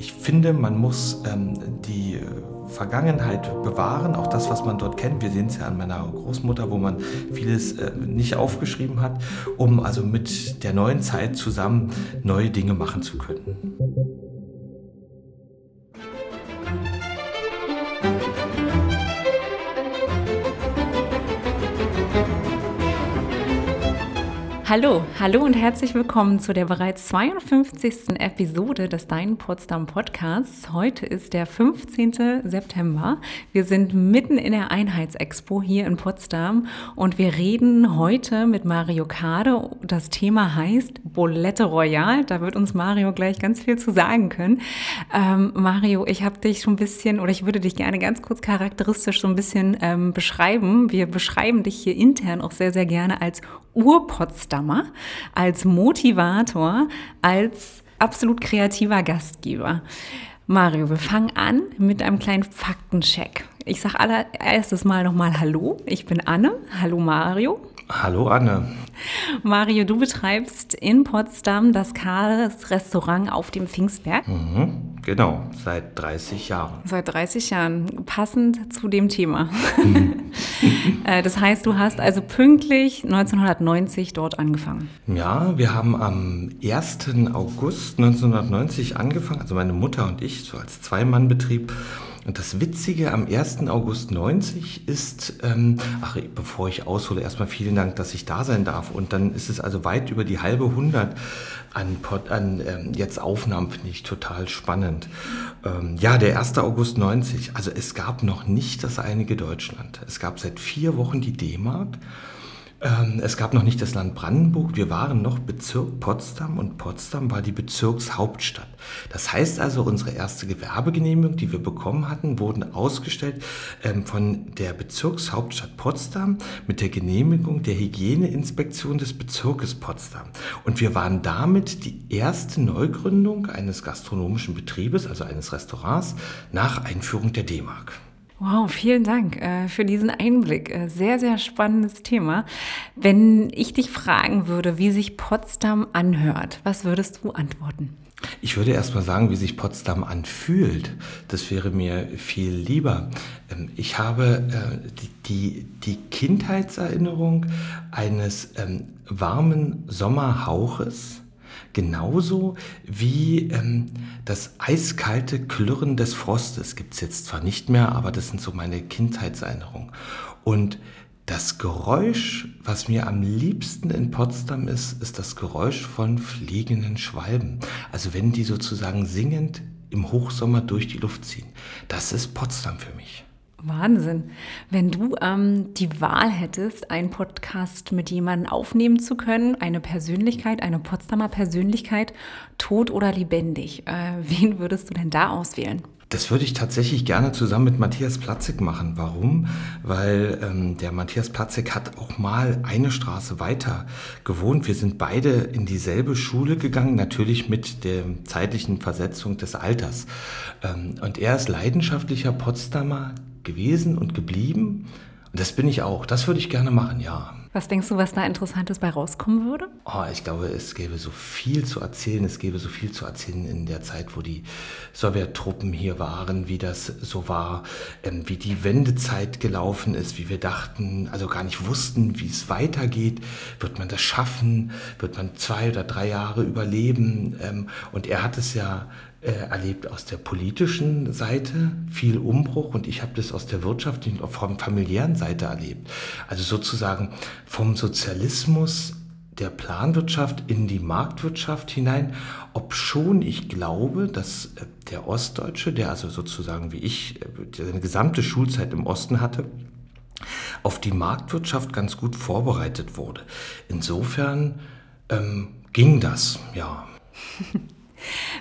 Ich finde, man muss ähm, die Vergangenheit bewahren, auch das, was man dort kennt. Wir sehen es ja an meiner Großmutter, wo man vieles äh, nicht aufgeschrieben hat, um also mit der neuen Zeit zusammen neue Dinge machen zu können. Hallo, hallo und herzlich willkommen zu der bereits 52. Episode des Dein Potsdam Podcasts. Heute ist der 15. September. Wir sind mitten in der Einheitsexpo hier in Potsdam und wir reden heute mit Mario Kade. Das Thema heißt Bolette Royal. Da wird uns Mario gleich ganz viel zu sagen können. Ähm, Mario, ich habe dich schon ein bisschen oder ich würde dich gerne ganz kurz charakteristisch so ein bisschen ähm, beschreiben. Wir beschreiben dich hier intern auch sehr, sehr gerne als Ur-Potsdamer, als Motivator, als absolut kreativer Gastgeber. Mario, wir fangen an mit einem kleinen Faktencheck. Ich sage allererstes Mal nochmal Hallo, ich bin Anne. Hallo Mario. Hallo Anne. Mario, du betreibst in Potsdam das Kars Restaurant auf dem Pfingstberg. Mhm, genau, seit 30 Jahren. Seit 30 Jahren, passend zu dem Thema. Äh, das heißt, du hast also pünktlich 1990 dort angefangen. Ja, wir haben am 1. August 1990 angefangen, also meine Mutter und ich, so als Zwei-Mann-Betrieb. Und das Witzige am 1. August 90 ist, ähm, ach, bevor ich aushole, erstmal vielen Dank, dass ich da sein darf. Und dann ist es also weit über die halbe hundert an, an ähm, jetzt Aufnahmen, finde ich total spannend. Ähm, ja, der 1. August 90, also es gab noch nicht das einige Deutschland. Es gab seit vier Wochen die D-Mark. Ähm, es gab noch nicht das Land Brandenburg, wir waren noch Bezirk Potsdam und Potsdam war die Bezirkshauptstadt. Das heißt also, unsere erste Gewerbegenehmigung, die wir bekommen hatten, wurden ausgestellt ähm, von der Bezirkshauptstadt Potsdam mit der Genehmigung der Hygieneinspektion des Bezirkes Potsdam. Und wir waren damit die erste Neugründung eines gastronomischen Betriebes, also eines Restaurants, nach Einführung der D-Mark. Wow, vielen Dank äh, für diesen Einblick. Äh, sehr, sehr spannendes Thema. Wenn ich dich fragen würde, wie sich Potsdam anhört, was würdest du antworten? Ich würde erst mal sagen, wie sich Potsdam anfühlt. Das wäre mir viel lieber. Ähm, ich habe äh, die, die, Kindheitserinnerung eines ähm, warmen Sommerhauches Genauso wie ähm, das eiskalte Klirren des Frostes gibt es jetzt zwar nicht mehr, aber das sind so meine Kindheitserinnerungen. Und das Geräusch, was mir am liebsten in Potsdam ist, ist das Geräusch von fliegenden Schwalben. Also wenn die sozusagen singend im Hochsommer durch die Luft ziehen. Das ist Potsdam für mich. Wahnsinn. Wenn du ähm, die Wahl hättest, einen Podcast mit jemandem aufnehmen zu können, eine Persönlichkeit, eine Potsdamer Persönlichkeit, tot oder lebendig, äh, wen würdest du denn da auswählen? Das würde ich tatsächlich gerne zusammen mit Matthias Platzig machen. Warum? Weil ähm, der Matthias Platzig hat auch mal eine Straße weiter gewohnt. Wir sind beide in dieselbe Schule gegangen, natürlich mit der zeitlichen Versetzung des Alters. Ähm, und er ist leidenschaftlicher Potsdamer gewesen und geblieben. Und das bin ich auch. Das würde ich gerne machen, ja. Was denkst du, was da Interessantes bei rauskommen würde? Oh, ich glaube, es gäbe so viel zu erzählen. Es gäbe so viel zu erzählen in der Zeit, wo die Sowjettruppen hier waren, wie das so war, ähm, wie die Wendezeit gelaufen ist, wie wir dachten, also gar nicht wussten, wie es weitergeht. Wird man das schaffen? Wird man zwei oder drei Jahre überleben? Ähm, und er hat es ja erlebt aus der politischen Seite viel Umbruch und ich habe das aus der wirtschaftlichen, vom familiären Seite erlebt. Also sozusagen vom Sozialismus der Planwirtschaft in die Marktwirtschaft hinein, obschon ich glaube, dass äh, der Ostdeutsche, der also sozusagen wie ich äh, seine gesamte Schulzeit im Osten hatte, auf die Marktwirtschaft ganz gut vorbereitet wurde. Insofern ähm, ging das, ja.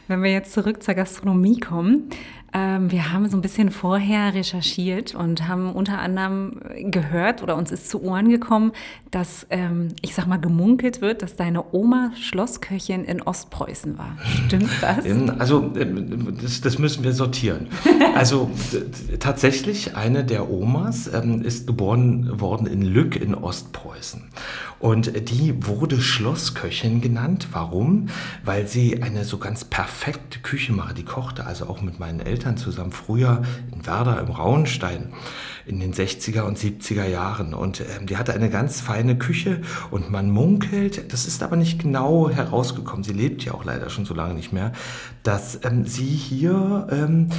Wenn wir jetzt zurück zur Gastronomie kommen, äh, ähm, wir haben so ein bisschen vorher recherchiert und haben unter anderem gehört oder uns ist zu Ohren gekommen, dass, ähm, ich sag mal, gemunkelt wird, dass deine Oma Schlossköchin in Ostpreußen war. Stimmt das? Also, ähm, das, das müssen wir sortieren. Also, tatsächlich, eine der Omas ähm, ist geboren worden in Lück in Ostpreußen. Und die wurde Schlossköchin genannt. Warum? Weil sie eine so ganz perfekte Küche mache. Die kochte also auch mit meinen Eltern zusammen früher in Werder im Rauenstein in den 60er und 70er Jahren. Und ähm, die hatte eine ganz feine Küche und man munkelt, das ist aber nicht genau herausgekommen, sie lebt ja auch leider schon so lange nicht mehr, dass ähm, sie hier ähm,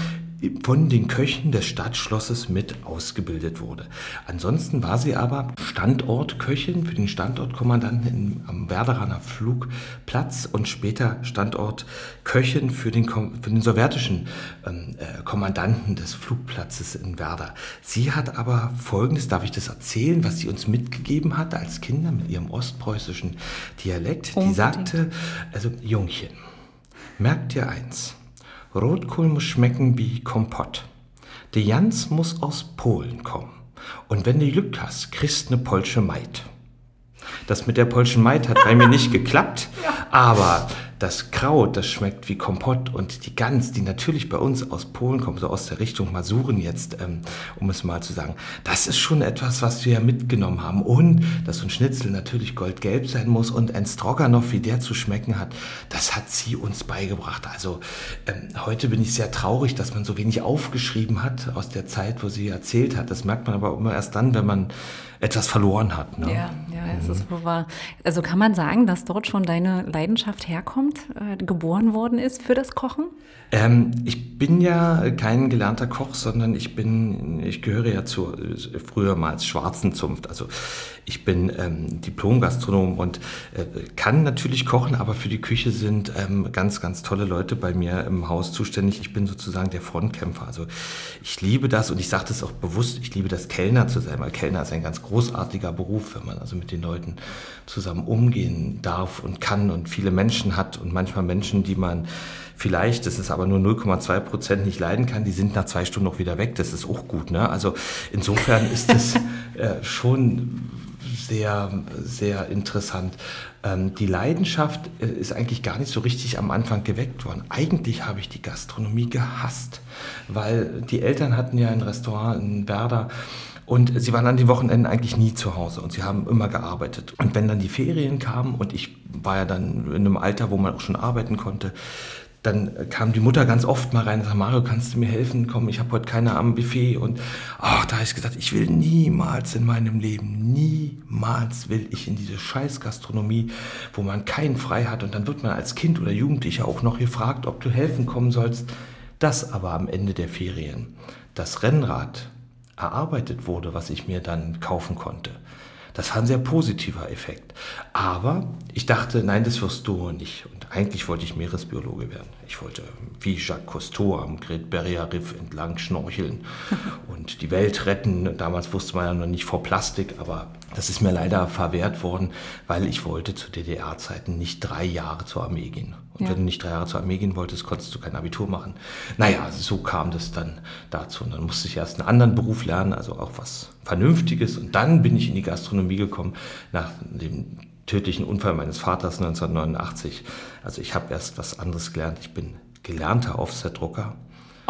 von den Köchen des Stadtschlosses mit ausgebildet wurde. Ansonsten war sie aber Standortköchin für den Standortkommandanten am Werderaner Flugplatz und später Standortköchin für den, für den sowjetischen ähm, äh, Kommandanten des Flugplatzes in Werder. Sie hat aber Folgendes, darf ich das erzählen, was sie uns mitgegeben hat als Kinder mit ihrem ostpreußischen Dialekt? Unbedingt. Die sagte, also Jungchen, merkt dir eins, Rotkohl muss schmecken wie Kompott. Der Jans muss aus Polen kommen. Und wenn du Glück hast, kriegst ne Polsche Maid. Das mit der Polschen Maid hat bei mir nicht geklappt, aber das Kraut, das schmeckt wie Kompott und die Gans, die natürlich bei uns aus Polen kommt, so aus der Richtung Masuren jetzt, ähm, um es mal zu sagen, das ist schon etwas, was wir ja mitgenommen haben. Und dass so ein Schnitzel natürlich goldgelb sein muss und ein Stroganoff, wie der zu schmecken hat, das hat sie uns beigebracht. Also ähm, heute bin ich sehr traurig, dass man so wenig aufgeschrieben hat aus der Zeit, wo sie erzählt hat. Das merkt man aber immer erst dann, wenn man etwas verloren hat. Ne? Ja, ja, es mhm. ist wohl wahr. Also kann man sagen, dass dort schon deine Leidenschaft herkommt, äh, geboren worden ist für das Kochen? Ähm, ich bin ja kein gelernter Koch, sondern ich bin, ich gehöre ja zu früher mal als schwarzen Zunft. Also ich bin ähm, Diplom-Gastronom und äh, kann natürlich kochen, aber für die Küche sind ähm, ganz, ganz tolle Leute bei mir im Haus zuständig. Ich bin sozusagen der Frontkämpfer. Also ich liebe das und ich sage das auch bewusst, ich liebe das Kellner zu sein, weil Kellner ist ein ganz großartiger Beruf, wenn man also mit den Leuten zusammen umgehen darf und kann und viele Menschen hat und manchmal Menschen, die man vielleicht, das ist aber nur 0,2 Prozent nicht leiden kann, die sind nach zwei Stunden noch wieder weg. Das ist auch gut. Ne? Also insofern ist es äh, schon sehr, sehr interessant. Ähm, die Leidenschaft äh, ist eigentlich gar nicht so richtig am Anfang geweckt worden. Eigentlich habe ich die Gastronomie gehasst, weil die Eltern hatten ja ein Restaurant in Werder und sie waren an den Wochenenden eigentlich nie zu Hause und sie haben immer gearbeitet. Und wenn dann die Ferien kamen und ich war ja dann in einem Alter, wo man auch schon arbeiten konnte, dann kam die Mutter ganz oft mal rein und sagte, Mario, kannst du mir helfen? Komm, ich habe heute keine am Buffet. Und ach, da habe ich gesagt, ich will niemals in meinem Leben, niemals will ich in diese scheiß Gastronomie, wo man keinen frei hat. Und dann wird man als Kind oder Jugendlicher auch noch gefragt, ob du helfen kommen sollst. Das aber am Ende der Ferien, das Rennrad erarbeitet wurde, was ich mir dann kaufen konnte. Das war ein sehr positiver Effekt. Aber ich dachte, nein, das wirst du nicht. Und eigentlich wollte ich Meeresbiologe werden. Ich wollte wie Jacques Cousteau am Great Barrier Riff entlang schnorcheln und die Welt retten. Damals wusste man ja noch nicht vor Plastik, aber das ist mir leider verwehrt worden, weil ich wollte zu DDR-Zeiten nicht drei Jahre zur Armee gehen. Und ja. wenn du nicht drei Jahre zur Armee gehen wolltest, konntest du kein Abitur machen. Naja, so kam das dann dazu. Und dann musste ich erst einen anderen Beruf lernen, also auch was Vernünftiges. Und dann bin ich in die Gastronomie gekommen, nach dem tödlichen Unfall meines Vaters 1989. Also ich habe erst was anderes gelernt. Ich bin gelernter Offset-Drucker.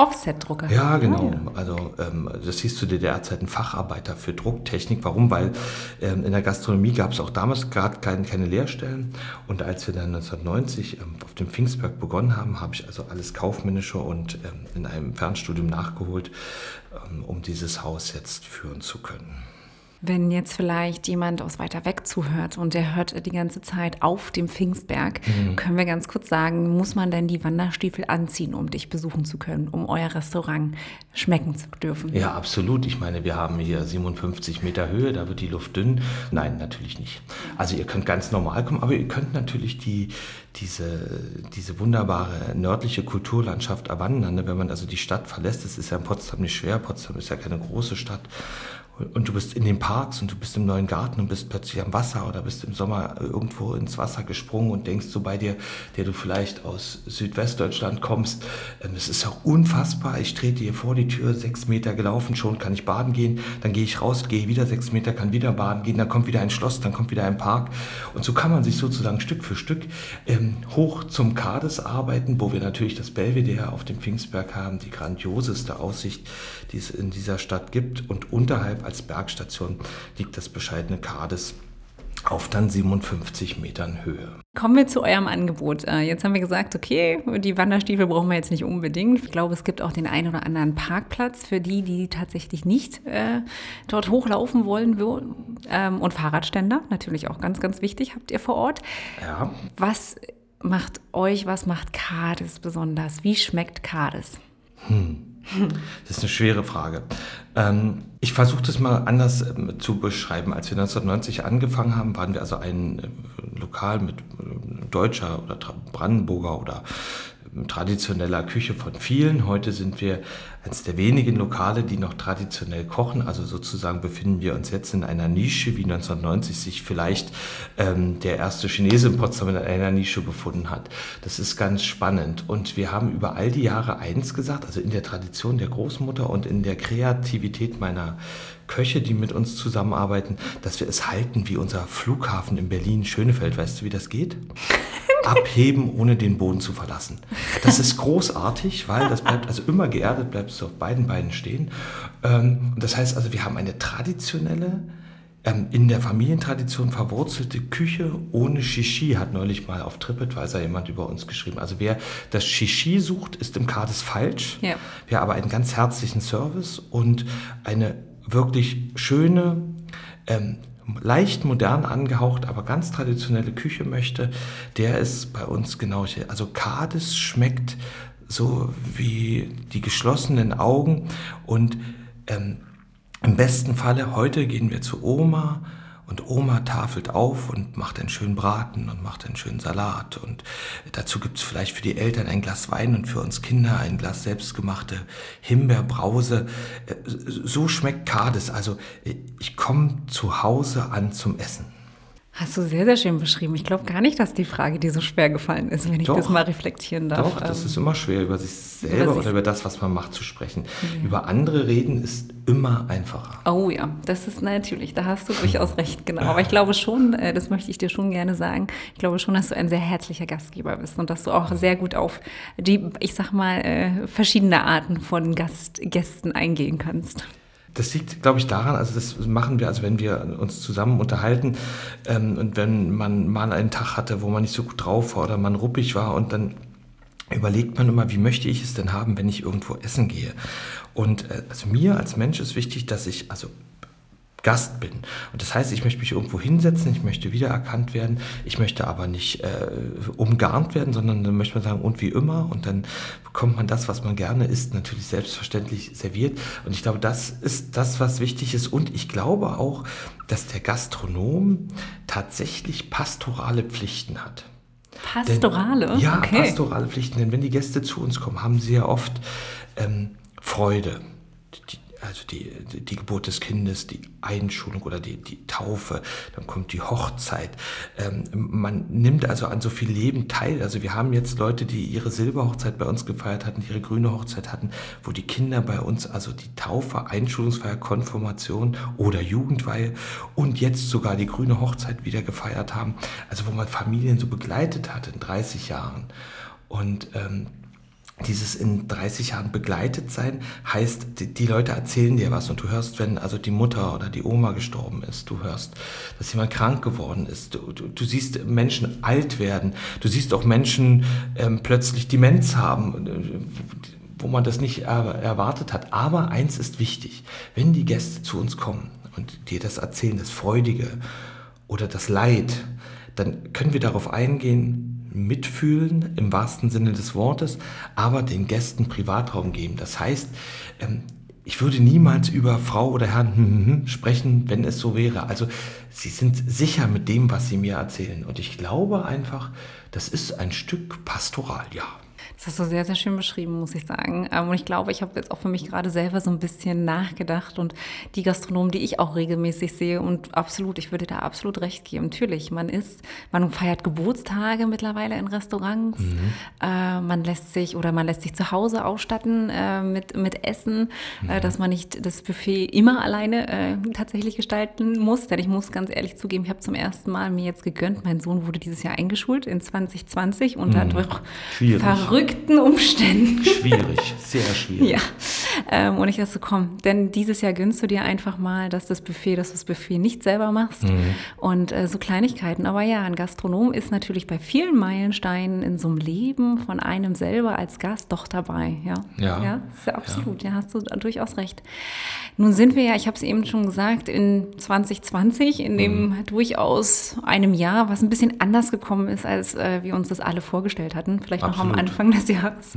Offset-Drucker? Ja, genau. Ah, ja. Also ähm, das hieß zu DDR-Zeiten Facharbeiter für Drucktechnik. Warum? Weil ähm, in der Gastronomie gab es auch damals gerade keine, keine Lehrstellen. Und als wir dann 1990 ähm, auf dem Pfingstberg begonnen haben, habe ich also alles Kaufmännische und ähm, in einem Fernstudium nachgeholt, ähm, um dieses Haus jetzt führen zu können. Wenn jetzt vielleicht jemand aus weiter weg zuhört und der hört die ganze Zeit auf dem Pfingstberg, mhm. können wir ganz kurz sagen, muss man denn die Wanderstiefel anziehen, um dich besuchen zu können, um euer Restaurant schmecken zu dürfen? Ja, absolut. Ich meine, wir haben hier 57 Meter Höhe, da wird die Luft dünn. Nein, natürlich nicht. Also ihr könnt ganz normal kommen, aber ihr könnt natürlich die, diese, diese wunderbare nördliche Kulturlandschaft erwandern. Ne? Wenn man also die Stadt verlässt, das ist ja in Potsdam nicht schwer. Potsdam ist ja keine große Stadt. Und du bist in den Parks und du bist im neuen Garten und bist plötzlich am Wasser oder bist im Sommer irgendwo ins Wasser gesprungen und denkst so bei dir, der du vielleicht aus Südwestdeutschland kommst, ähm, es ist ja unfassbar, ich trete hier vor die Tür, sechs Meter gelaufen, schon kann ich baden gehen, dann gehe ich raus, gehe wieder sechs Meter, kann wieder baden gehen, dann kommt wieder ein Schloss, dann kommt wieder ein Park. Und so kann man sich sozusagen Stück für Stück ähm, hoch zum Kades arbeiten, wo wir natürlich das Belvedere auf dem Pfingstberg haben, die grandioseste Aussicht, die es in dieser Stadt gibt. Und unterhalb als Bergstation liegt das bescheidene Kades auf dann 57 Metern Höhe. Kommen wir zu eurem Angebot. Äh, jetzt haben wir gesagt, okay, die Wanderstiefel brauchen wir jetzt nicht unbedingt. Ich glaube, es gibt auch den einen oder anderen Parkplatz für die, die tatsächlich nicht äh, dort hochlaufen wollen. Ähm, und Fahrradständer, natürlich auch ganz, ganz wichtig, habt ihr vor Ort. Ja. Was macht euch, was macht Kades besonders? Wie schmeckt Kades? Hm. Das ist eine schwere Frage. Ähm, ich versuche das mal anders ähm, zu beschreiben. Als wir 1990 angefangen haben, waren wir also ein äh, Lokal mit deutscher oder Brandenburger oder traditioneller Küche von vielen. Heute sind wir eines der wenigen Lokale, die noch traditionell kochen. Also sozusagen befinden wir uns jetzt in einer Nische, wie 1990 sich vielleicht ähm, der erste Chinese in Potsdam in einer Nische befunden hat. Das ist ganz spannend. Und wir haben über all die Jahre eins gesagt, also in der Tradition der Großmutter und in der Kreativität meiner Köche, die mit uns zusammenarbeiten, dass wir es halten wie unser Flughafen in Berlin Schönefeld. Weißt du, wie das geht? abheben, ohne den Boden zu verlassen. Das ist großartig, weil das bleibt also immer geerdet, bleibst du auf beiden Beinen stehen. Ähm, das heißt also, wir haben eine traditionelle, ähm, in der Familientradition verwurzelte Küche ohne Shishi, hat neulich mal auf TripAdvisor jemand über uns geschrieben. Also wer das Shishi sucht, ist im Kades falsch. Ja. Wir haben aber einen ganz herzlichen Service und eine wirklich schöne, ähm, leicht modern angehaucht, aber ganz traditionelle Küche möchte, der ist bei uns genau hier. Also Kades schmeckt so wie die geschlossenen Augen und ähm, im besten Falle heute gehen wir zu Oma und Oma tafelt auf und macht einen schönen Braten und macht einen schönen Salat. Und dazu gibt es vielleicht für die Eltern ein Glas Wein und für uns Kinder ein Glas selbstgemachte Himbeerbrause. Äh, so schmeckt Kades. Also ich komme zu Hause an zum Essen. Hast du sehr, sehr schön beschrieben. Ich glaube gar nicht, dass die Frage dir so schwer gefallen ist, wenn ich doch, das mal reflektieren darf. Doch, das ähm, ist immer schwer, über sich selber über sich oder über das, was man macht, zu sprechen. Ja. Über andere reden ist immer einfacher. Oh ja, das ist natürlich, da hast du durchaus recht, genau. Aber ich glaube schon, äh, das möchte ich dir schon gerne sagen, ich glaube schon, dass du ein sehr herzlicher Gastgeber bist und dass du auch sehr gut auf die, ich sag mal, äh, verschiedene Arten von Gast, Gästen eingehen kannst. Das liegt, glaube ich, daran, also das machen wir, also wenn wir uns zusammen unterhalten ähm, und wenn man mal einen Tag hatte, wo man nicht so gut drauf war oder man ruppig war und dann überlegt man immer, wie möchte ich es denn haben, wenn ich irgendwo essen gehe. Und äh, also mir als Mensch ist wichtig, dass ich also Gast bin. Und das heißt, ich möchte mich irgendwo hinsetzen, ich möchte wiedererkannt werden, ich möchte aber nicht äh, umgarnt werden, sondern dann möchte man sagen, und wie immer, und dann bekommt man das, was man gerne isst, natürlich selbstverständlich serviert. Und ich glaube, das ist das, was wichtig ist. Und ich glaube auch, dass der Gastronom tatsächlich pastorale Pflichten hat. Pastorale? Denn, ja, okay. pastorale Pflichten. Denn wenn die Gäste zu uns kommen, haben sie ja oft ähm, Freude. Die, also die, die Geburt des Kindes, die Einschulung oder die, die Taufe, dann kommt die Hochzeit. Ähm, man nimmt also an so viel Leben teil. Also wir haben jetzt Leute, die ihre Silberhochzeit bei uns gefeiert hatten, ihre grüne Hochzeit hatten, wo die Kinder bei uns also die Taufe, Einschulungsfeier, Konfirmation oder Jugendweihe und jetzt sogar die grüne Hochzeit wieder gefeiert haben. Also wo man Familien so begleitet hat in 30 Jahren. Und ähm, dieses in 30 Jahren begleitet sein heißt, die, die, Leute erzählen dir was und du hörst, wenn also die Mutter oder die Oma gestorben ist, du hörst, dass jemand krank geworden ist, du, du, du siehst Menschen alt werden, du siehst auch Menschen ähm, plötzlich Demenz haben, wo man das nicht er, erwartet hat. Aber eins ist wichtig, wenn die Gäste zu uns kommen und dir das erzählen, das Freudige oder das Leid, dann können wir darauf eingehen, mitfühlen im wahrsten Sinne des Wortes, aber den Gästen Privatraum geben. Das heißt, ähm, ich würde niemals über Frau oder Herrn hm, hm, hm, sprechen, wenn es so wäre. Also sie sind sicher mit dem, was sie mir erzählen. Und ich glaube einfach, das ist ein Stück pastoral, ja. Das hast du sehr, sehr schön beschrieben, muss ich sagen. Ähm, und ich glaube, ich habe jetzt auch für mich gerade selber so ein bisschen nachgedacht und die Gastronomen, die ich auch regelmäßig sehe und absolut, ich würde da absolut recht geben. Natürlich, man ist, man feiert Geburtstage mittlerweile in Restaurants, mhm. äh, man lässt sich oder man lässt sich zu Hause ausstatten äh, mit, mit Essen, äh, mhm. äh, dass man nicht das Buffet immer alleine tatsächlich gestalten muss. Denn ich muss ganz ehrlich zugeben, ich habe zum ersten Mal mir jetzt gegönnt, mein Sohn wurde dieses Jahr eingeschult in 2020 und mhm. dadurch verrückt verrückten Umständen. Schwierig, sehr schwierig. Ja. Ähm, und ich dachte, komm, denn dieses Jahr gönnst du dir einfach mal, dass das Buffet, dass du das Buffet nicht selber machst. Mhm. Und äh, so Kleinigkeiten. Aber ja, ein Gastronom ist natürlich bei vielen Meilensteinen in so einem Leben von einem selber als Gast doch dabei. Ja, ja, ja, ja absolut. Ja. ja, hast du durchaus recht. Nun sind wir ja, ich habe es eben schon gesagt, in 2020, in dem mhm. durchaus einem Jahr, was ein bisschen anders gekommen ist, als äh, wir uns das alle vorgestellt hatten. Vielleicht Absolut. noch am Anfang des Jahres.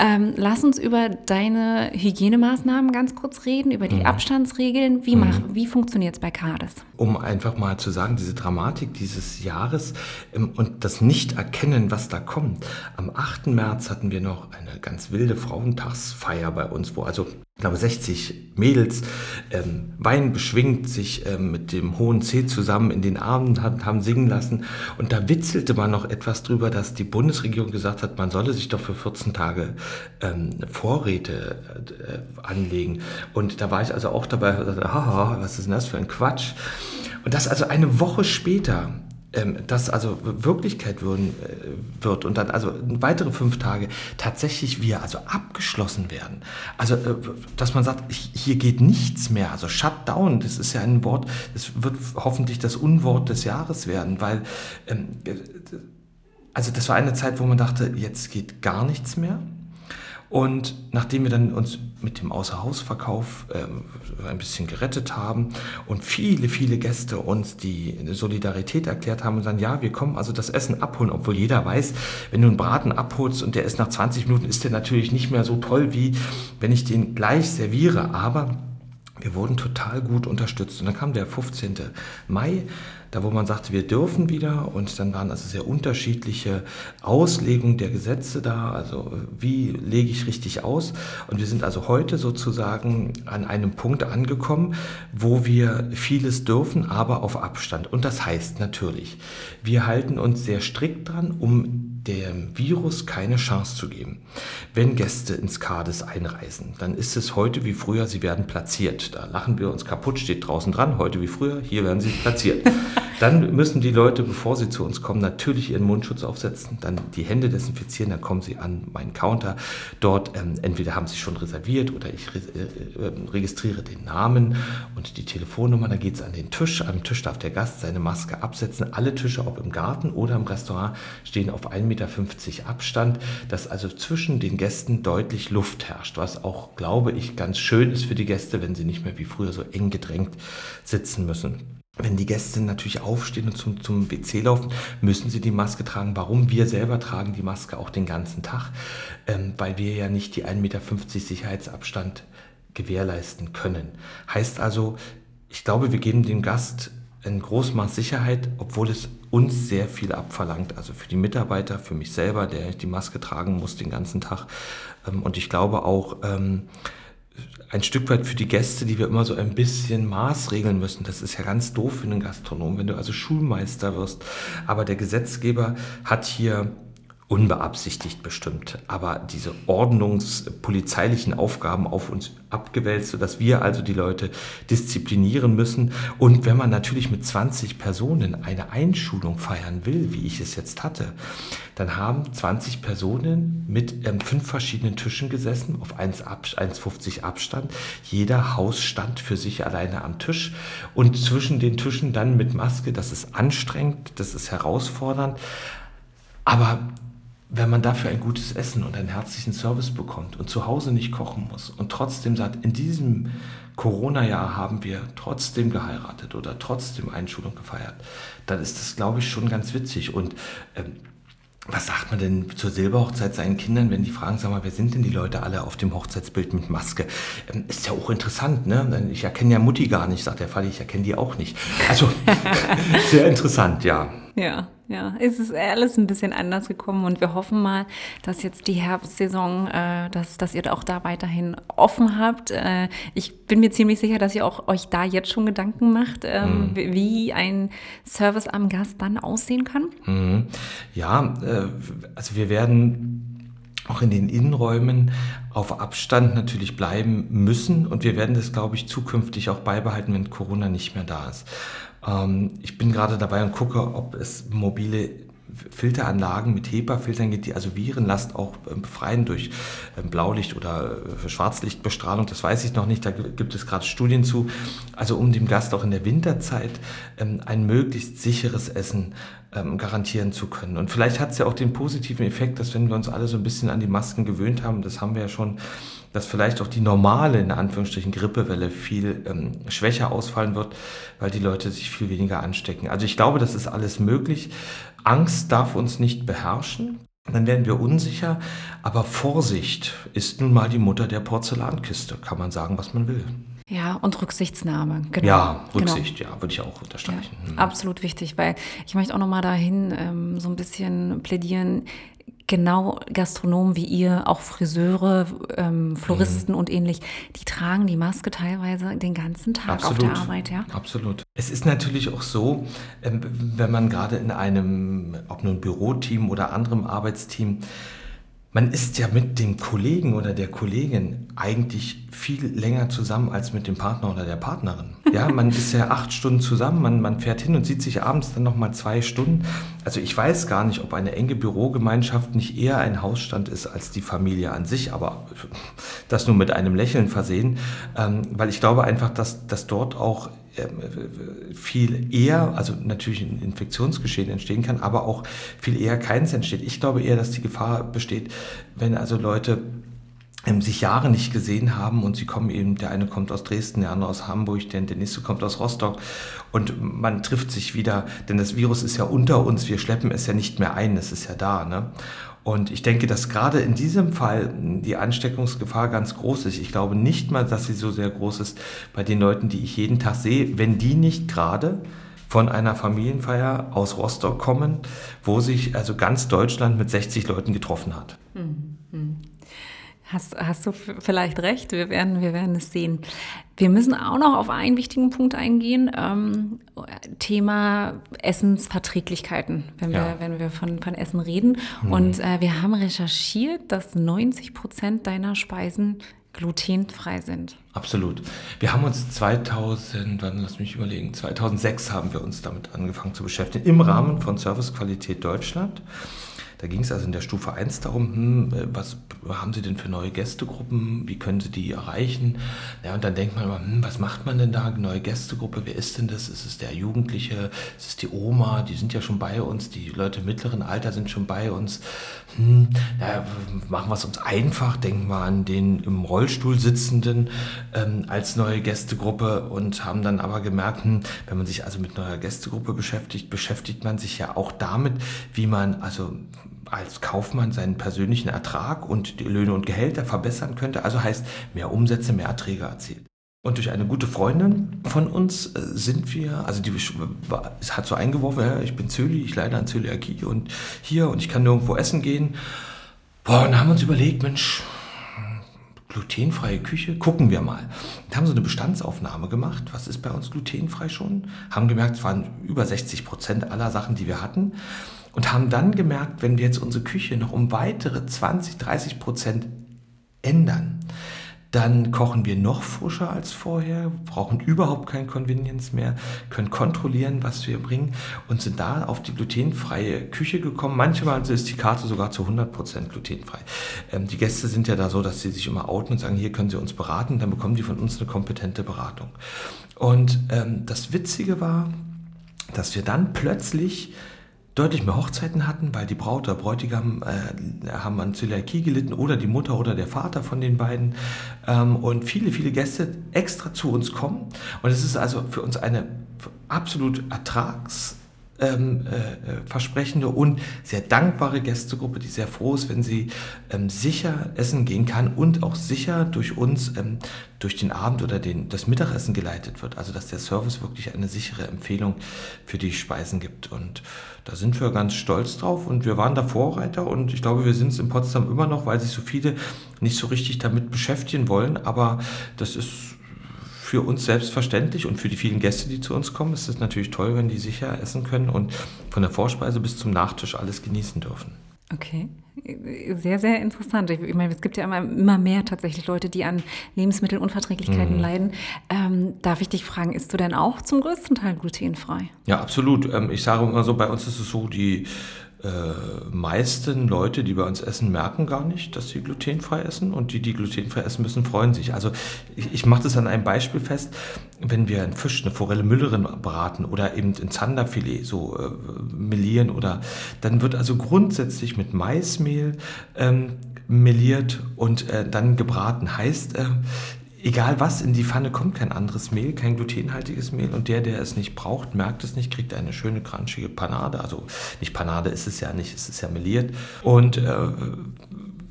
Ähm, lass uns über deine Hygienemaßnahmen ganz kurz reden, über die mhm. Abstandsregeln. Wie, mhm. wie funktioniert es bei Cades? Um einfach mal zu sagen, diese Dramatik dieses Jahres ähm, und das Nicht-Erkennen, was da kommt. Am 8. März hatten wir noch eine ganz wilde Frauentagsfeier bei uns, wo also ich glaube 60 Mädels ähm, Wein beschwingt sich ähm, mit dem hohen C zusammen in den Armen haben, haben singen lassen. Und da witzelte man noch etwas drüber, dass die Bundesregierung gesagt hat, man solle sich doch für 14 Tage ähm, Vorräte äh, anlegen. Und da war ich also auch dabei, haha, was ist denn das für ein Quatsch? Und das also eine Woche später ähm, das also Wirklichkeit würden, äh, wird und dann also weitere fünf Tage tatsächlich wir also abgeschlossen werden. Also, äh, dass man sagt, hier geht nichts mehr. Also Shutdown, das ist ja ein Wort, das wird hoffentlich das Unwort des Jahres werden, weil ähm, äh, also das war eine Zeit, wo man dachte, jetzt geht gar nichts mehr. Und nachdem wir dann uns mit dem Außerhausverkauf äh, ein bisschen gerettet haben und viele, viele Gäste uns die Solidarität erklärt haben und sagen, ja, wir kommen also das Essen abholen, obwohl jeder weiß, wenn du einen Braten abholst und der ist nach 20 Minuten, ist der natürlich nicht mehr so toll, wie wenn ich den gleich serviere. Aber wir wurden total gut unterstützt. Und dann kam der 15. Mai da wo man sagte, wir dürfen wieder und dann waren also sehr unterschiedliche Auslegungen der Gesetze da, also wie lege ich richtig aus und wir sind also heute sozusagen an einem Punkt angekommen, wo wir vieles dürfen, aber auf Abstand und das heißt natürlich, wir halten uns sehr strikt dran, um dem Virus keine Chance zu geben. Wenn Gäste ins Kades einreisen, dann ist es heute wie früher, sie werden platziert. Da lachen wir uns kaputt, steht draußen dran, heute wie früher, hier werden sie platziert. Dann müssen die Leute, bevor sie zu uns kommen, natürlich ihren Mundschutz aufsetzen, dann die Hände desinfizieren, dann kommen sie an meinen Counter. Dort ähm, entweder haben sie schon reserviert oder ich re äh, ähm, registriere den Namen und die Telefonnummer. Dann geht es an den Tisch. Am Tisch darf der Gast seine Maske absetzen. Alle Tische, ob im Garten oder im Restaurant, stehen auf 1,50 Meter Abstand, dass also zwischen den Gästen deutlich Luft herrscht, was auch, glaube ich, ganz schön ist für die Gäste, wenn sie nicht mehr wie früher so eng gedrängt sitzen müssen. Wenn die Gäste natürlich aufstehen und zum, zum WC laufen, müssen sie die Maske tragen. Warum? Wir selber tragen die Maske auch den ganzen Tag, ähm, weil wir ja nicht die 1,50 Meter Sicherheitsabstand gewährleisten können. Heißt also, ich glaube, wir geben dem Gast ein Großmaß Sicherheit, obwohl es uns sehr viel abverlangt. Also für die Mitarbeiter, für mich selber, der die Maske tragen muss den ganzen Tag. Ähm, und ich glaube auch, ähm, ein Stück weit für die Gäste, die wir immer so ein bisschen maßregeln müssen. Das ist ja ganz doof für einen Gastronom, wenn du also Schulmeister wirst. Aber der Gesetzgeber hat hier unbeabsichtigt bestimmt, aber diese ordnungspolizeilichen Aufgaben auf uns abgewälzt, sodass wir also die Leute disziplinieren müssen. Und wenn man natürlich mit 20 Personen eine Einschulung feiern will, wie ich es jetzt hatte, dann haben 20 Personen mit ähm, fünf verschiedenen Tischen gesessen, auf 1,50 Abstand. Jeder Haus stand für sich alleine am Tisch und zwischen den Tischen dann mit Maske. Das ist anstrengend, das ist herausfordernd. Aber wenn man dafür ein gutes Essen und einen herzlichen Service bekommt und zu Hause nicht kochen muss und trotzdem sagt, in diesem Corona-Jahr haben wir trotzdem geheiratet oder trotzdem Einschulung gefeiert, dann ist das, glaube ich, schon ganz witzig. Und ähm, was sagt man denn zur Silberhochzeit seinen Kindern, wenn die fragen, sag mal, wer sind denn die Leute alle auf dem Hochzeitsbild mit Maske? Ähm, ist ja auch interessant, ne? Ich erkenne ja Mutti gar nicht, sagt der Fall, ich erkenne die auch nicht. Also sehr interessant, ja. Ja. Ja, es ist alles ein bisschen anders gekommen und wir hoffen mal, dass jetzt die Herbstsaison, äh, dass, dass ihr auch da weiterhin offen habt. Äh, ich bin mir ziemlich sicher, dass ihr auch euch da jetzt schon Gedanken macht, ähm, mhm. wie ein Service am Gast dann aussehen kann. Mhm. Ja, äh, also wir werden auch in den Innenräumen auf Abstand natürlich bleiben müssen. Und wir werden das, glaube ich, zukünftig auch beibehalten, wenn Corona nicht mehr da ist. Ähm, ich bin gerade dabei und gucke, ob es mobile Filteranlagen mit HEPA-Filtern gibt, die also Virenlast auch ähm, befreien durch ähm, Blaulicht- oder äh, Schwarzlichtbestrahlung. Das weiß ich noch nicht, da gibt es gerade Studien zu. Also um dem Gast auch in der Winterzeit ein möglichst sicheres Essen garantieren zu können. Und vielleicht hat es ja auch den positiven Effekt, dass wenn wir uns alle so ein bisschen an die Masken gewöhnt haben, das haben wir ja schon dass vielleicht auch die normale, in Anführungsstrichen, Grippewelle viel ähm, schwächer ausfallen wird, weil die Leute sich viel weniger anstecken. Also ich glaube, das ist alles möglich. Angst darf uns nicht beherrschen. Dann werden wir unsicher. Aber Vorsicht ist nun mal die Mutter der Porzellankiste, kann man sagen, was man will. Ja, und Rücksichtsnahme, genau. Ja, genau. Rücksicht, genau. ja, würde ich auch unterstreichen. Ja, mhm. Absolut wichtig, weil ich möchte auch nochmal dahin ähm, so ein bisschen plädieren genau Gastronomen wie ihr, auch Friseure, ähm, Floristen mhm. und ähnlich, die tragen die Maske teilweise den ganzen Tag Absolut. auf der Arbeit. Ja? Absolut. Es ist natürlich auch so, ähm, wenn man gerade in einem, ob nun Büroteam oder anderem Arbeitsteam, man ist ja mit dem Kollegen oder der Kollegin eigentlich viel länger zusammen als mit dem Partner oder der Partnerin. Ja, man ist ja acht Stunden zusammen, man, man fährt hin und sieht sich abends dann nochmal zwei Stunden. Also ich weiß gar nicht, ob eine enge Bürogemeinschaft nicht eher ein Hausstand ist als die Familie an sich, aber das nur mit einem Lächeln versehen, ähm, weil ich glaube einfach, dass, dass dort auch viel eher, also natürlich ein Infektionsgeschehen entstehen kann, aber auch viel eher keins entsteht. Ich glaube eher, dass die Gefahr besteht, wenn also Leute ähm, sich Jahre nicht gesehen haben und sie kommen eben, der eine kommt aus Dresden, der andere aus Hamburg, der, der nächste kommt aus Rostock und man trifft sich wieder, denn das Virus ist ja unter uns, wir schleppen es ja nicht mehr ein, es ist ja da. Ne? Und ich denke, dass gerade in diesem Fall die Ansteckungsgefahr ganz groß ist. Ich glaube nicht mal, dass sie so sehr groß ist bei den Leuten, die ich jeden Tag sehe, wenn die nicht gerade von einer Familienfeier aus Rostock kommen, wo sich also ganz Deutschland mit 60 Leuten getroffen hat. Mhm. Hast, hast du vielleicht recht, wir werden, wir werden es sehen. Wir müssen auch noch auf einen wichtigen Punkt eingehen, ähm, Thema Essensverträglichkeiten, wenn wir, ja. wenn wir von, von Essen reden. Mhm. Und äh, wir haben recherchiert, dass 90 Prozent deiner Speisen glutenfrei sind. Absolut. Wir haben uns 2000, dann lass mich überlegen, 2006 haben wir uns damit angefangen zu beschäftigen, im Rahmen von Servicequalität Deutschland. Da ging es also in der Stufe 1 darum, hm, äh, was haben Sie denn für neue Gästegruppen, wie können Sie die erreichen? Ja, und dann denkt man immer, hm, was macht man denn da? Neue Gästegruppe, wer ist denn das? Ist es der Jugendliche? Ist es die Oma? Die sind ja schon bei uns, die Leute mittleren Alter sind schon bei uns. Hm, ja, machen wir es uns einfach, denken wir an den im Rollstuhl sitzenden ähm, als neue Gästegruppe und haben dann aber gemerkt, hm, wenn man sich also mit neuer Gästegruppe beschäftigt, beschäftigt man sich ja auch damit, wie man also als Kaufmann seinen persönlichen Ertrag und die Löhne und Gehälter verbessern könnte. Also heißt mehr Umsätze, mehr Erträge erzielt. Und durch eine gute Freundin von uns äh, sind wir, also die hat so eingeworfen, ja, ich bin Zöli, ich leide an Zöliakie und hier und ich kann nirgendwo essen gehen. Boah, und haben uns überlegt, Mensch, glutenfreie Küche, gucken wir mal. Und haben so eine Bestandsaufnahme gemacht, was ist bei uns glutenfrei schon? Haben gemerkt, es waren über 60 Prozent aller Sachen, die wir hatten und haben dann gemerkt, wenn wir jetzt unsere Küche noch um weitere 20, 30 Prozent ändern, dann kochen wir noch frischer als vorher, brauchen überhaupt kein Convenience mehr, können kontrollieren, was wir bringen und sind da auf die glutenfreie Küche gekommen. Manchmal ist die Karte sogar zu 100% glutenfrei. Ähm, die Gäste sind ja da so, dass sie sich immer outen und sagen, hier können Sie uns beraten, dann bekommen die von uns eine kompetente Beratung. Und ähm, das Witzige war, dass wir dann plötzlich deutlich mehr Hochzeiten hatten, weil die Braut oder Bräutigam äh, haben an Zöliakie gelitten oder die Mutter oder der Vater von den beiden. Ähm, und viele, viele Gäste extra zu uns kommen. Und es ist also für uns eine absolut ertrags ähm, äh, versprechende und sehr dankbare Gästegruppe, die sehr froh ist, wenn sie ähm, sicher essen gehen kann und auch sicher durch uns ähm, durch den Abend oder den, das Mittagessen geleitet wird. Also dass der Service wirklich eine sichere Empfehlung für die Speisen gibt. Und da sind wir ganz stolz drauf und wir waren da Vorreiter und ich glaube, wir sind es in Potsdam immer noch, weil sich so viele nicht so richtig damit beschäftigen wollen. Aber das ist für uns selbstverständlich und für die vielen Gäste, die zu uns kommen, ist es natürlich toll, wenn die sicher essen können und von der Vorspeise bis zum Nachtisch alles genießen dürfen. Okay, sehr, sehr interessant. Ich meine, es gibt ja immer, immer mehr tatsächlich Leute, die an Lebensmittelunverträglichkeiten mhm. leiden. Ähm, darf ich dich fragen, isst du denn auch zum größten Teil glutenfrei? Ja, absolut. Ähm, ich sage immer so, bei uns ist es so, die äh, meisten Leute, die bei uns essen, merken gar nicht, dass sie glutenfrei essen und die, die glutenfrei essen müssen, freuen sich. Also ich, ich mache das an einem Beispiel fest, wenn wir einen Fisch, eine Forelle Müllerin braten oder eben ein Zanderfilet so äh, melieren oder dann wird also grundsätzlich mit Maismehl ähm, meliert und äh, dann gebraten. Heißt, äh, egal was, in die Pfanne kommt kein anderes Mehl, kein glutenhaltiges Mehl und der, der es nicht braucht, merkt es nicht, kriegt eine schöne crunchige Panade. Also nicht Panade ist es ja nicht, es ist ja meliert. Und äh,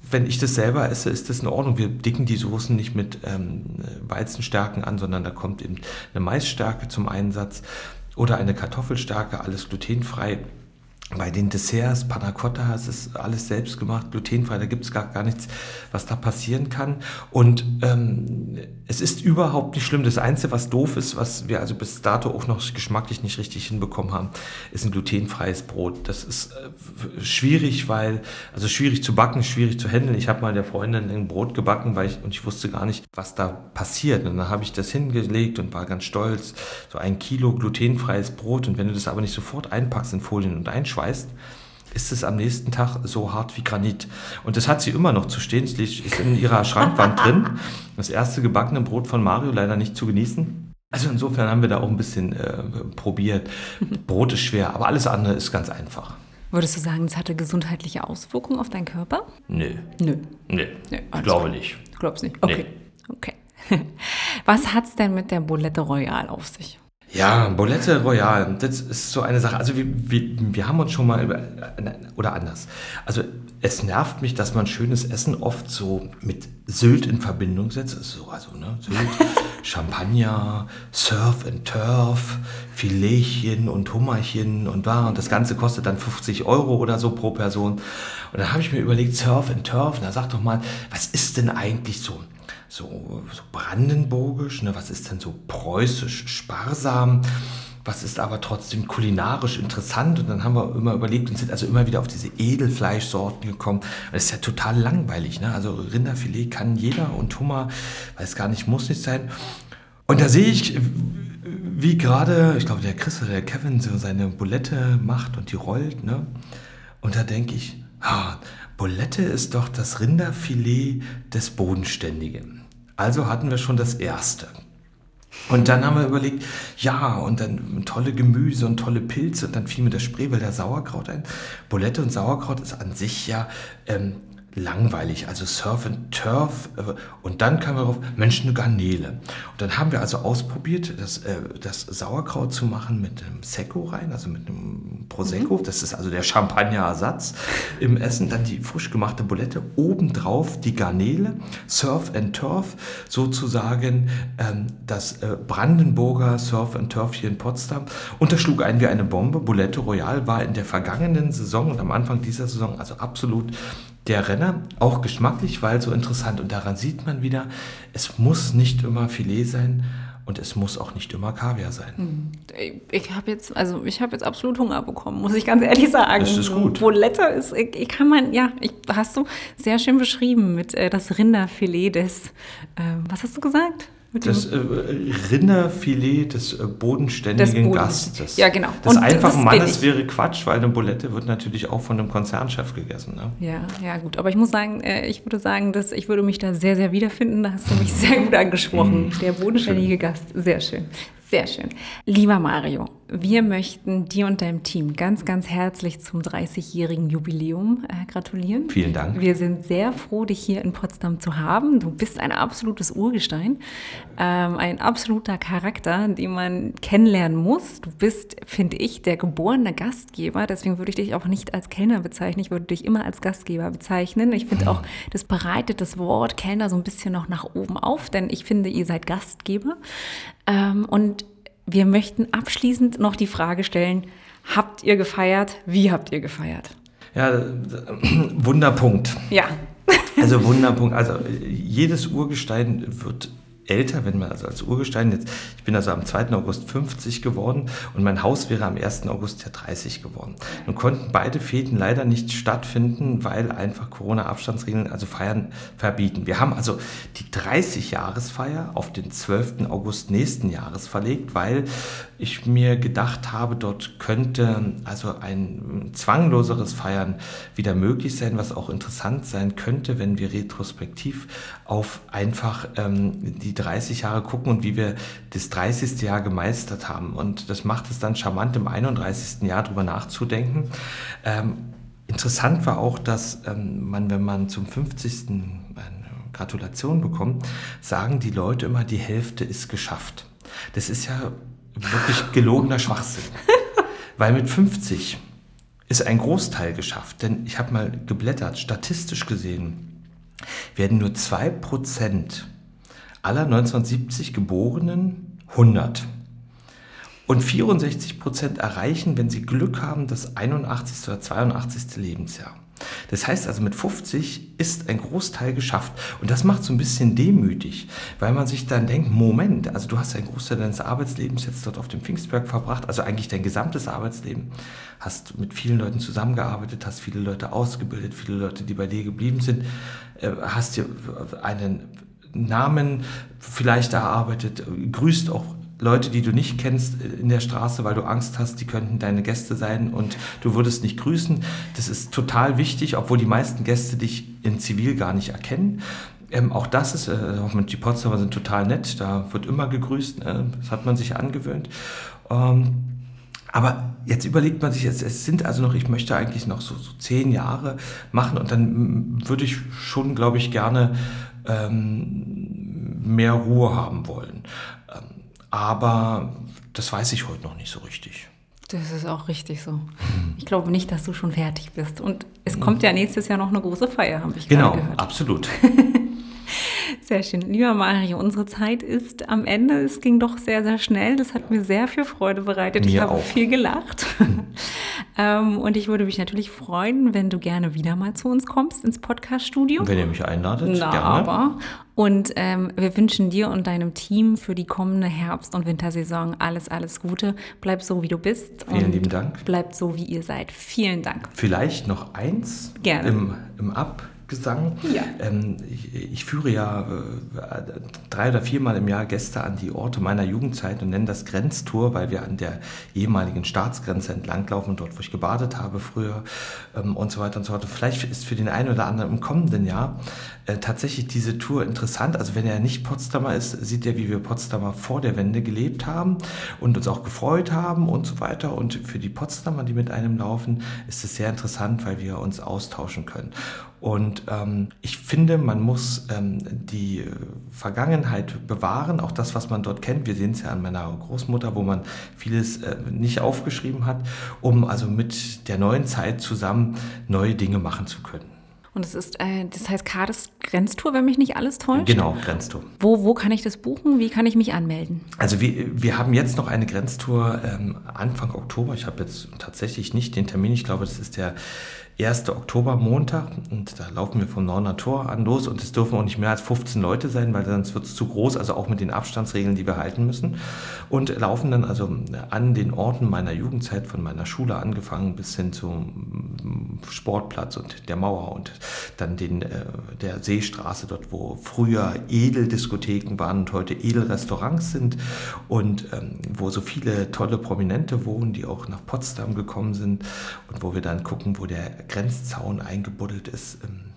wenn ich das selber esse, ist das in Ordnung. Wir dicken die Soßen nicht mit ähm, Weizenstärken an, sondern da kommt eben eine Maisstärke zum Einsatz oder eine Kartoffelstärke, alles glutenfrei. Bei den Desserts, Panna Cotta, es ist alles selbst gemacht, glutenfrei, da gibt es gar, gar nichts, was da passieren kann. Und ähm, es ist überhaupt nicht schlimm. Das Einzige, was doof ist, was wir also bis dato auch noch geschmacklich nicht richtig hinbekommen haben, ist ein glutenfreies Brot. Das ist äh, schwierig, weil, also schwierig zu backen, schwierig zu handeln. Ich habe mal der Freundin ein Brot gebacken, weil ich, und ich wusste gar nicht, was da passiert. Und dann habe ich das hingelegt und war ganz stolz. So ein Kilo glutenfreies Brot. Und wenn du das aber nicht sofort einpackst in Folien und einschweifst, einschweißt, ist es am nächsten Tag so hart wie Granit. Und das hat sie immer noch zu stehen. Es ist in ihrer Schrankwand drin. Das erste gebackene Brot von Mario leider nicht zu genießen. Also insofern haben wir da auch ein bisschen äh, probiert. Brot ist schwer, aber alles andere ist ganz einfach. Würdest du sagen, es hatte gesundheitliche Auswirkungen auf deinen Körper? Nö. Nö. Nö. Nö ich glaube nicht. Du glaubst nicht? Okay. Nee. Okay. Was hat es denn mit der Boulette Royale auf sich? Ja, Bolette Royal, das ist so eine Sache. Also wir, wir, wir haben uns schon mal über, oder anders. Also es nervt mich, dass man schönes Essen oft so mit Sylt in Verbindung setzt. So, also ne, Sylt, Champagner, Surf and Turf, Filetchen und Hummerchen und da. Und das Ganze kostet dann 50 Euro oder so pro Person. Und dann habe ich mir überlegt, Surf and Turf, na sag doch mal, was ist denn eigentlich so? So, so brandenburgisch, ne? was ist denn so preußisch sparsam, was ist aber trotzdem kulinarisch interessant. Und dann haben wir immer überlegt und sind also immer wieder auf diese Edelfleischsorten gekommen. Das ist ja total langweilig. Ne? Also Rinderfilet kann jeder und Hummer, weiß gar nicht, muss nicht sein. Und da sehe ich, wie gerade, ich glaube, der Chris oder der Kevin so seine Bulette macht und die rollt. Ne? Und da denke ich, ah, Bulette ist doch das Rinderfilet des Bodenständigen. Also hatten wir schon das erste. Und dann haben wir überlegt, ja, und dann tolle Gemüse und tolle Pilze. Und dann fiel mir das Spreewälder Sauerkraut ein. Bulette und Sauerkraut ist an sich ja ähm, langweilig, also Surf and Turf. Äh, und dann kam wir auf Mensch, eine Garnele. Und dann haben wir also ausprobiert, das, äh, das Sauerkraut zu machen mit einem Secco rein, also mit einem Prosecco. Mhm. Das ist also der Champagner-Ersatz im Essen. Dann die frisch gemachte Bulette. Obendrauf die Garnele, Surf and Turf, sozusagen ähm, das äh, Brandenburger Surf and Turf hier in Potsdam. Und das schlug ein wie eine Bombe. Bulette Royal war in der vergangenen Saison und am Anfang dieser Saison also absolut der Renner, auch geschmacklich, weil so interessant. Und daran sieht man wieder, es muss nicht immer Filet sein und es muss auch nicht immer Kaviar sein. Hm. Ich habe jetzt, also ich habe jetzt absolut Hunger bekommen, muss ich ganz ehrlich sagen. Das ist gut. Bulette ist, ich, kann man, ja, ich, hast du sehr schön beschrieben mit äh, das Rinderfilet des, äh, was hast du gesagt? Das äh, Rinderfilet des äh, bodenständigen des Gastes. Ja, genau. Des und einfachen Mannes wäre Quatsch, weil eine Bulette wird natürlich auch von einem Konzernchef gegessen. Ne? Ja, ja, gut. Aber ich muss sagen, äh, ich würde sagen, dass ich würde mich da sehr, sehr wiederfinden. Da hast du mich sehr gut angesprochen. Mm, Der bodenständige schön. Gast. Sehr schön. Sehr schön. Lieber Mario, wir möchten dir und deinem Team ganz, ganz herzlich zum 30-jährigen Jubiläum äh, gratulieren. Vielen Dank. Wir sind sehr froh, dich hier in Potsdam zu haben. Du bist ein absolutes Urgestein, ähm, ein absoluter Charakter, den man kennenlernen muss. Du bist, finde ich, der geborene Gastgeber. Deswegen würde ich dich auch nicht als Kellner bezeichnen. Ich würde dich immer als Gastgeber bezeichnen. Ich finde auch, das bereitet das Wort Kellner so ein bisschen noch nach oben auf, denn ich finde, ihr seid Gastgeber. Ähm, und wir möchten abschließend noch die Frage stellen, habt ihr gefeiert? Wie habt ihr gefeiert? Ja, Wunderpunkt. Ja. Also Wunderpunkt. Also jedes Urgestein wird älter, wenn man also als Urgestein jetzt, ich bin also am 2. August 50 geworden und mein Haus wäre am 1. August ja 30 geworden. Nun konnten beide Fäden leider nicht stattfinden, weil einfach Corona-Abstandsregeln, also Feiern verbieten. Wir haben also die 30-Jahresfeier auf den 12. August nächsten Jahres verlegt, weil ich mir gedacht habe, dort könnte also ein zwangloseres Feiern wieder möglich sein, was auch interessant sein könnte, wenn wir retrospektiv auf einfach ähm, die 30 Jahre gucken und wie wir das 30. Jahr gemeistert haben. Und das macht es dann charmant, im 31. Jahr darüber nachzudenken. Ähm, interessant war auch, dass ähm, man, wenn man zum 50. Gratulation bekommt, sagen die Leute immer, die Hälfte ist geschafft. Das ist ja wirklich gelogener Schwachsinn. Weil mit 50 ist ein Großteil geschafft. Denn ich habe mal geblättert, statistisch gesehen werden nur 2% aller 1970 Geborenen 100. Und 64 Prozent erreichen, wenn sie Glück haben, das 81. oder 82. Lebensjahr. Das heißt also, mit 50 ist ein Großteil geschafft. Und das macht so ein bisschen demütig, weil man sich dann denkt, Moment, also du hast einen Großteil deines Arbeitslebens jetzt dort auf dem Pfingstberg verbracht, also eigentlich dein gesamtes Arbeitsleben, hast mit vielen Leuten zusammengearbeitet, hast viele Leute ausgebildet, viele Leute, die bei dir geblieben sind, äh, hast dir einen Namen vielleicht erarbeitet, grüßt auch Leute, die du nicht kennst in der Straße, weil du Angst hast, die könnten deine Gäste sein und du würdest nicht grüßen. Das ist total wichtig, obwohl die meisten Gäste dich in Zivil gar nicht erkennen. Ähm, auch das ist, äh, die Potsdamer sind total nett, da wird immer gegrüßt, äh, das hat man sich angewöhnt. Ähm, aber jetzt überlegt man sich, jetzt, es sind also noch, ich möchte eigentlich noch so, so zehn Jahre machen und dann würde ich schon, glaube ich, gerne ähm, mehr Ruhe haben wollen. Aber das weiß ich heute noch nicht so richtig. Das ist auch richtig so. Ich glaube nicht, dass du schon fertig bist. Und es kommt ja nächstes Jahr noch eine große Feier, habe ich genau, gehört. Genau, absolut. Sehr schön. Lieber Mario, unsere Zeit ist am Ende. Es ging doch sehr, sehr schnell. Das hat mir sehr viel Freude bereitet. Mir ich habe auch. viel gelacht. ähm, und ich würde mich natürlich freuen, wenn du gerne wieder mal zu uns kommst ins Podcast-Studio. Wenn ihr mich einladet, Na, gerne. aber. Und ähm, wir wünschen dir und deinem Team für die kommende Herbst- und Wintersaison alles, alles Gute. Bleib so, wie du bist. Vielen lieben Dank. Bleibt so, wie ihr seid. Vielen Dank. Vielleicht noch eins Gerne. im, im Abgesang. Ja. Ähm, ich, ich führe ja äh, drei oder viermal im Jahr Gäste an die Orte meiner Jugendzeit und nenne das Grenztour, weil wir an der ehemaligen Staatsgrenze entlanglaufen, dort, wo ich gebadet habe früher ähm, und so weiter und so fort. Vielleicht ist für den einen oder anderen im kommenden Jahr äh, tatsächlich diese Tour interessant. Also wenn er nicht Potsdamer ist, sieht er, wie wir Potsdamer vor der Wende gelebt haben und uns auch gefreut haben und so weiter. Und für die Potsdamer, die mit einem laufen, ist es sehr interessant, weil wir uns austauschen können. Und ähm, ich finde, man muss ähm, die Vergangenheit bewahren, auch das, was man dort kennt. Wir sehen es ja an meiner Großmutter, wo man vieles äh, nicht aufgeschrieben hat, um also mit der neuen Zeit zusammen neue Dinge machen zu können. Und es ist, äh, das heißt Kades Grenztour, wenn mich nicht alles täuscht? Genau, Grenztour. Wo, wo kann ich das buchen? Wie kann ich mich anmelden? Also wir, wir haben jetzt noch eine Grenztour ähm, Anfang Oktober. Ich habe jetzt tatsächlich nicht den Termin. Ich glaube, das ist der 1. Oktober, Montag. Und da laufen wir vom Neuner Tor an los. Und es dürfen auch nicht mehr als 15 Leute sein, weil sonst wird es zu groß. Also auch mit den Abstandsregeln, die wir halten müssen. Und laufen dann also an den Orten meiner Jugendzeit, von meiner Schule angefangen bis hin zum Sportplatz und der Mauer und dann den, äh, der Seestraße dort, wo früher Edeldiskotheken waren und heute Edelrestaurants sind und ähm, wo so viele tolle Prominente wohnen, die auch nach Potsdam gekommen sind und wo wir dann gucken, wo der Grenzzaun eingebuddelt ist. Ähm,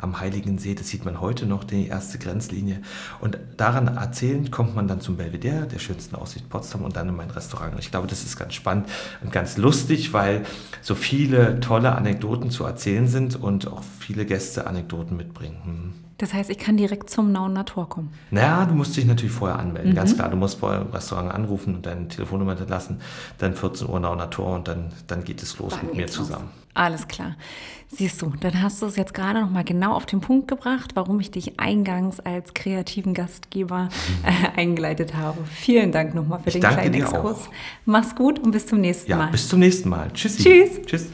am Heiligen See. Das sieht man heute noch, die erste Grenzlinie. Und daran erzählend kommt man dann zum Belvedere, der schönsten Aussicht Potsdam und dann in mein Restaurant. Und ich glaube, das ist ganz spannend und ganz lustig, weil so viele tolle Anekdoten zu erzählen sind und auch viele Gäste Anekdoten mitbringen. Hm. Das heißt, ich kann direkt zum Nauener Tor kommen. Naja, du musst dich natürlich vorher anmelden. Mhm. Ganz klar, du musst vorher im Restaurant anrufen und deine Telefonnummer hinterlassen. Dann 14 Uhr Nauener Tor und dann, dann geht es los dann mit mir zusammen. Los. Alles klar. Siehst du, dann hast du es jetzt gerade noch mal genau auf den Punkt gebracht, warum ich dich eingangs als kreativen Gastgeber äh, eingeleitet habe. Vielen Dank nochmal für ich den kleinen Exkurs. Auch. Mach's gut und bis zum nächsten ja, Mal. Bis zum nächsten Mal. Tschüssi. Tschüss. Tschüss.